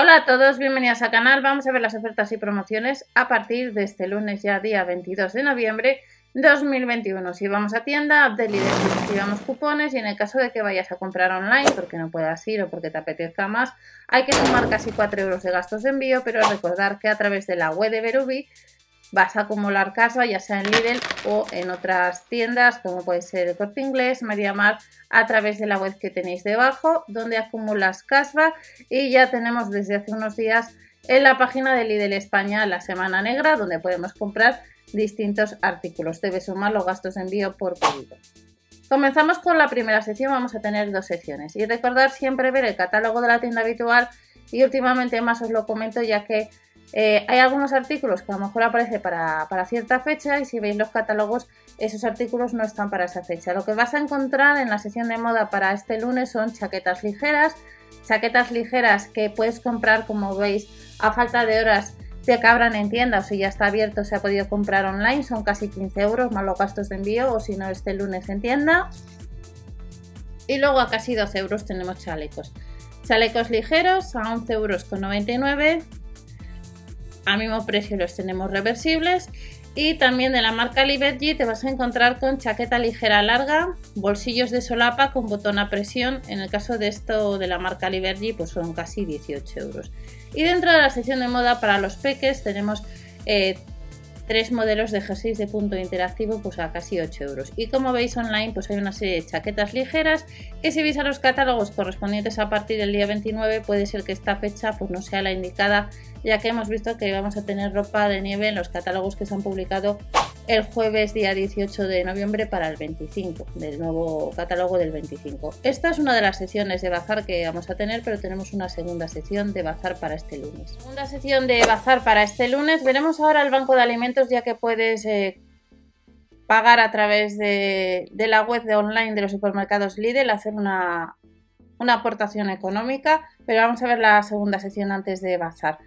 Hola a todos, bienvenidos al canal. Vamos a ver las ofertas y promociones a partir de este lunes ya día 22 de noviembre 2021. Si vamos a tienda, de líder activamos cupones y en el caso de que vayas a comprar online porque no puedas ir o porque te apetezca más, hay que sumar casi 4 euros de gastos de envío, pero recordar que a través de la web de Verubi vas a acumular casa, ya sea en Lidl o en otras tiendas, como puede ser el Corte Inglés, Mar, a través de la web que tenéis debajo, donde acumulas cashback y ya tenemos desde hace unos días en la página de Lidl España la Semana Negra, donde podemos comprar distintos artículos. Debes sumar los gastos de envío por pedido. Comenzamos con la primera sección, vamos a tener dos secciones y recordar siempre ver el catálogo de la tienda habitual y últimamente más os lo comento ya que eh, hay algunos artículos que a lo mejor aparece para, cierta fecha y si veis los catálogos esos artículos no están para esa fecha. Lo que vas a encontrar en la sección de moda para este lunes son chaquetas ligeras, chaquetas ligeras que puedes comprar como veis a falta de horas de cabran en tienda o si ya está abierto se ha podido comprar online, son casi 15 euros más los gastos de envío o si no este lunes en tienda. Y luego a casi 12 euros tenemos chalecos. Chalecos ligeros a 11,99 euros a mismo precio los tenemos reversibles y también de la marca Liberty te vas a encontrar con chaqueta ligera larga, bolsillos de solapa con botón a presión. En el caso de esto de la marca Liberty pues son casi 18 euros. Y dentro de la sección de moda para los peques tenemos eh, tres modelos de jerseys de punto interactivo pues a casi 8 euros. Y como veis online pues hay una serie de chaquetas ligeras que si veis a los catálogos correspondientes a partir del día 29 puede ser que esta fecha pues no sea la indicada ya que hemos visto que vamos a tener ropa de nieve en los catálogos que se han publicado el jueves día 18 de noviembre para el 25, del nuevo catálogo del 25. Esta es una de las secciones de bazar que vamos a tener, pero tenemos una segunda sección de bazar para este lunes. Segunda sección de bazar para este lunes. Veremos ahora el banco de alimentos ya que puedes eh, pagar a través de, la web de online de los supermercados Lidl, hacer una, una aportación económica, pero vamos a ver la segunda sección antes de bazar.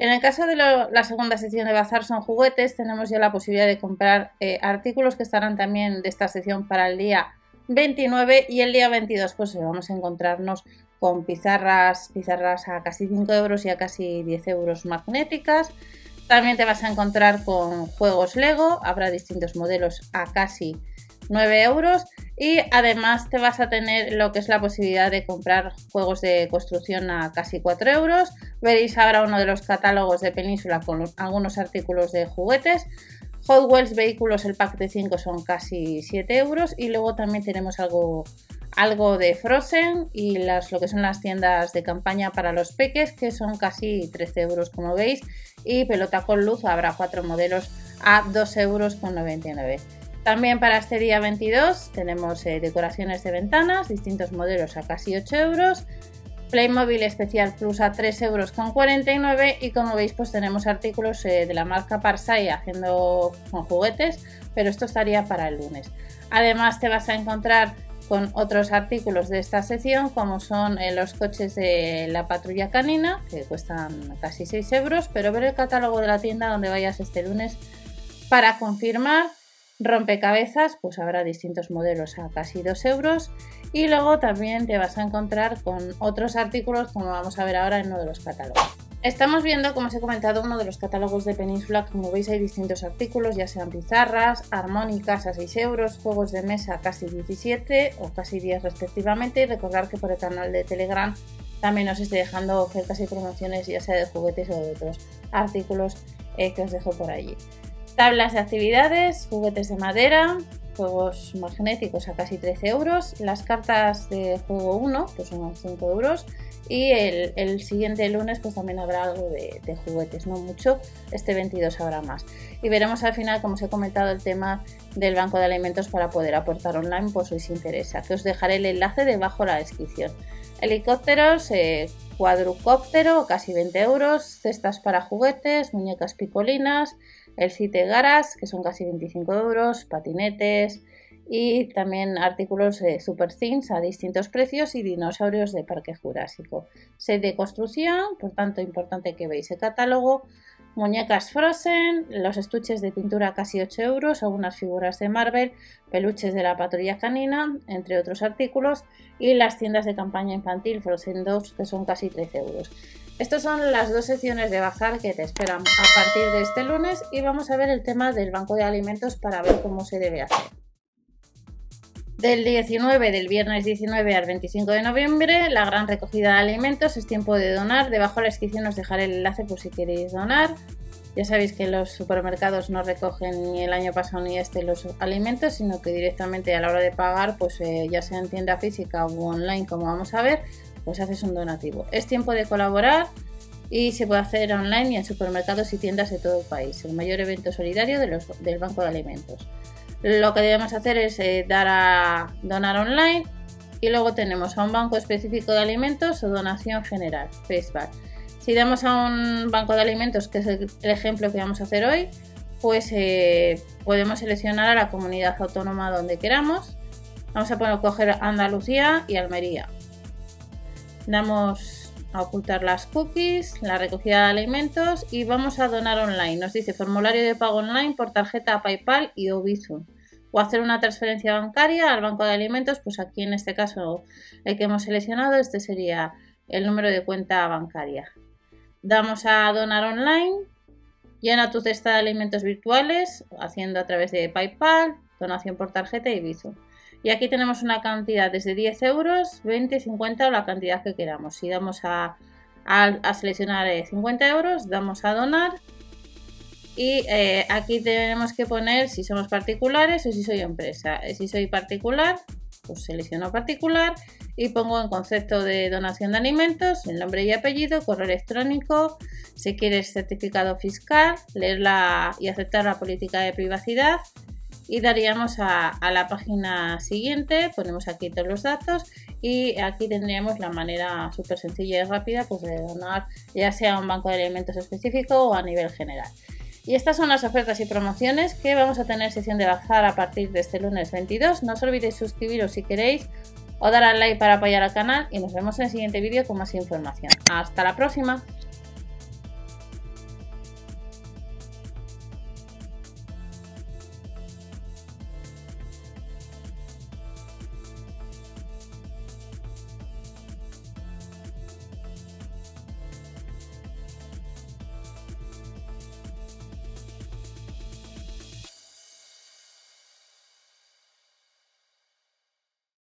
En el caso de la segunda sección de bazar son juguetes, tenemos ya la posibilidad de comprar eh, artículos que estarán también de esta sección para el día 29 y el día 22 pues vamos a encontrarnos con pizarras, pizarras a casi 5 euros y a casi 10 euros magnéticas. También te vas a encontrar con juegos Lego, habrá distintos modelos a casi 9 euros y además te vas a tener lo que es la posibilidad de comprar juegos de construcción a casi 4 euros. Veréis ahora uno de los catálogos de Península con algunos artículos de juguetes. Hot Wheels vehículos, el pack de 5 son casi 7 euros y luego también tenemos algo, algo de Frozen y las, lo que son las tiendas de campaña para los peques que son casi 13 euros como veis y pelota con luz habrá cuatro modelos a 2 euros con 99. También para este día 22 tenemos eh, decoraciones de ventanas, distintos modelos a casi 8 euros. Playmobil Especial Plus a 3 euros con 49 y como veis pues tenemos artículos eh, de la marca Parsai haciendo con juguetes, pero esto estaría para el lunes. Además te vas a encontrar con otros artículos de esta sección como son eh, los coches de la patrulla canina que cuestan casi 6 euros, pero ver el catálogo de la tienda donde vayas este lunes para confirmar rompecabezas, pues habrá distintos modelos a casi 2 euros. Y luego también te vas a encontrar con otros artículos, como vamos a ver ahora en uno de los catálogos. Estamos viendo, como os he comentado, uno de los catálogos de Península. Como veis, hay distintos artículos, ya sean pizarras, armónicas a 6 euros, juegos de mesa casi 17 o casi 10 respectivamente. Y recordar que por el canal de Telegram también os estoy dejando ofertas y promociones, ya sea de juguetes o de otros artículos eh, que os dejo por allí. Tablas de actividades, juguetes de madera, juegos magnéticos a casi 13 euros, las cartas de juego 1, que son 5 euros, y el, siguiente lunes pues también habrá algo de, juguetes, no mucho, este 22 habrá más. Y veremos al final, como os he comentado, el tema del banco de alimentos para poder aportar online por si os interesa, que os dejaré el enlace debajo de la descripción. Helicópteros, eh, cuadrucóptero, casi 20 euros, cestas para juguetes, muñecas picolinas, el site Garas, que son casi 25 euros, patinetes y también artículos de Super Things a distintos precios y dinosaurios de Parque Jurásico. Set de construcción, por tanto importante que veáis el catálogo, muñecas Frozen, los estuches de pintura casi 8 euros, algunas figuras de Marvel, peluches de la patrulla canina, entre otros artículos, y las tiendas de campaña infantil Frozen 2 que son casi 13 euros. Estas son las dos secciones de bazar que te esperan a partir de este lunes y vamos a ver el tema del banco de alimentos para ver cómo se debe hacer. Del 19, del viernes 19 al 25 de noviembre, la gran recogida de alimentos es tiempo de donar. Debajo de la descripción os dejaré el enlace por si queréis donar. Ya sabéis que los supermercados no recogen ni el año pasado ni este los alimentos, sino que directamente a la hora de pagar, pues eh, ya sea en tienda física o online, como vamos a ver, pues haces un donativo. Es tiempo de colaborar y se puede hacer online y en supermercados y tiendas de todo el país. El mayor evento solidario del Banco de Alimentos. Lo que debemos hacer es eh, dar a donar online y luego tenemos a un banco específico de alimentos o donación general, Facebook. Si damos a un banco de alimentos, que es el, ejemplo que vamos a hacer hoy, pues eh, podemos seleccionar a la comunidad autónoma donde queramos. Vamos a poner, coger Andalucía y Almería damos ocultar las cookies, la recogida de alimentos y vamos a donar online. Nos dice formulario de pago online por tarjeta PayPal y o O hacer una transferencia bancaria al banco de alimentos, pues aquí en este caso el que hemos seleccionado, este sería el número de cuenta bancaria. Damos a donar online, llena tu cesta de alimentos virtuales haciendo a través de PayPal, donación por tarjeta y Bizum. Y aquí tenemos una cantidad desde 10 euros, 20, 50 o la cantidad que queramos. Si damos a, seleccionar 50 eh, euros, damos a donar. Y eh, aquí tenemos que poner si somos particulares o si soy empresa. Eh, si soy particular, pues selecciono particular y pongo en concepto de donación de alimentos el nombre y apellido, correo electrónico, si quieres certificado fiscal, leerla y aceptar la política de privacidad y daríamos a, la página siguiente, ponemos aquí todos los datos y aquí tendríamos la manera súper sencilla y rápida pues, de donar ya sea a un banco de alimentos específico o a nivel general. Y estas son las ofertas y promociones que vamos a tener sesión de bazar a partir de este lunes 22. No os olvidéis suscribiros si queréis o dar al like para apoyar al canal y nos vemos en el siguiente vídeo con más información. Hasta la próxima.